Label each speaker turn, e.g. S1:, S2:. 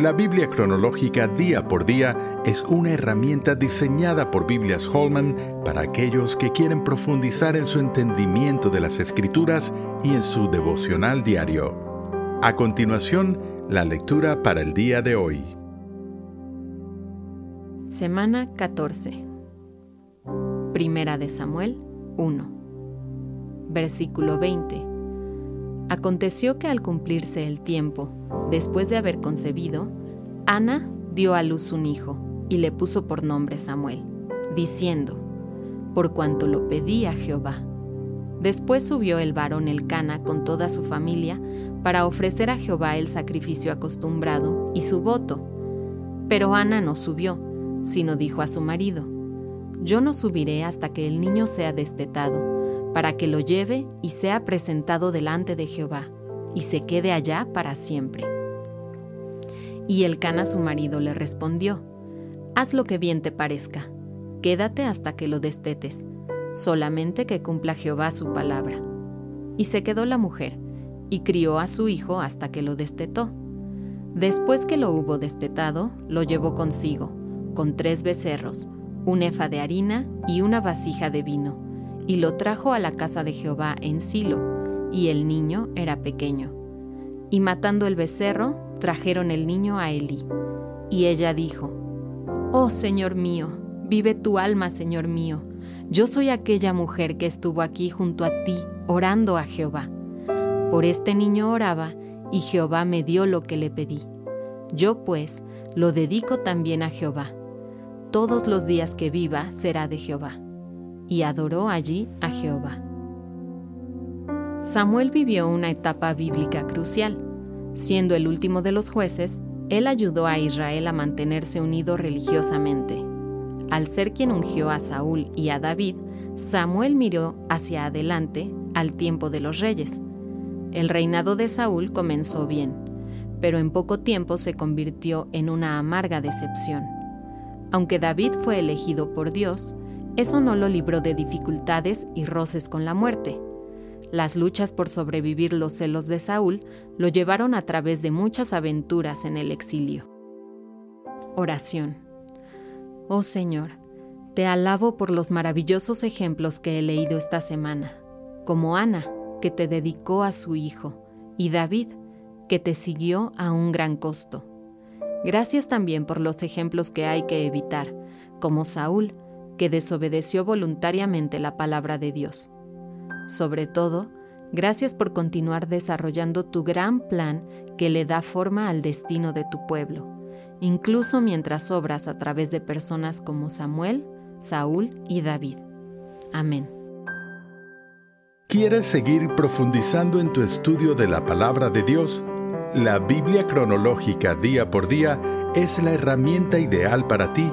S1: La Biblia cronológica día por día es una herramienta diseñada por Biblias Holman para aquellos que quieren profundizar en su entendimiento de las escrituras y en su devocional diario. A continuación, la lectura para el día de hoy.
S2: Semana 14. Primera de Samuel 1. Versículo 20. Aconteció que al cumplirse el tiempo, después de haber concebido, Ana dio a luz un hijo y le puso por nombre Samuel, diciendo, por cuanto lo pedí a Jehová. Después subió el varón Elcana con toda su familia para ofrecer a Jehová el sacrificio acostumbrado y su voto. Pero Ana no subió, sino dijo a su marido, Yo no subiré hasta que el niño sea destetado para que lo lleve y sea presentado delante de Jehová, y se quede allá para siempre. Y el Cana su marido le respondió, Haz lo que bien te parezca, quédate hasta que lo destetes, solamente que cumpla Jehová su palabra. Y se quedó la mujer, y crió a su hijo hasta que lo destetó. Después que lo hubo destetado, lo llevó consigo, con tres becerros, un efa de harina y una vasija de vino y lo trajo a la casa de Jehová en Silo, y el niño era pequeño. Y matando el becerro, trajeron el niño a Elí. Y ella dijo, Oh Señor mío, vive tu alma, Señor mío. Yo soy aquella mujer que estuvo aquí junto a ti, orando a Jehová. Por este niño oraba, y Jehová me dio lo que le pedí. Yo pues lo dedico también a Jehová. Todos los días que viva será de Jehová y adoró allí a Jehová. Samuel vivió una etapa bíblica crucial. Siendo el último de los jueces, él ayudó a Israel a mantenerse unido religiosamente. Al ser quien ungió a Saúl y a David, Samuel miró hacia adelante al tiempo de los reyes. El reinado de Saúl comenzó bien, pero en poco tiempo se convirtió en una amarga decepción. Aunque David fue elegido por Dios, eso no lo libró de dificultades y roces con la muerte. Las luchas por sobrevivir los celos de Saúl lo llevaron a través de muchas aventuras en el exilio. Oración. Oh Señor, te alabo por los maravillosos ejemplos que he leído esta semana, como Ana, que te dedicó a su hijo, y David, que te siguió a un gran costo. Gracias también por los ejemplos que hay que evitar, como Saúl, que desobedeció voluntariamente la palabra de Dios. Sobre todo, gracias por continuar desarrollando tu gran plan que le da forma al destino de tu pueblo, incluso mientras obras a través de personas como Samuel, Saúl y David. Amén.
S1: ¿Quieres seguir profundizando en tu estudio de la palabra de Dios? La Biblia cronológica día por día es la herramienta ideal para ti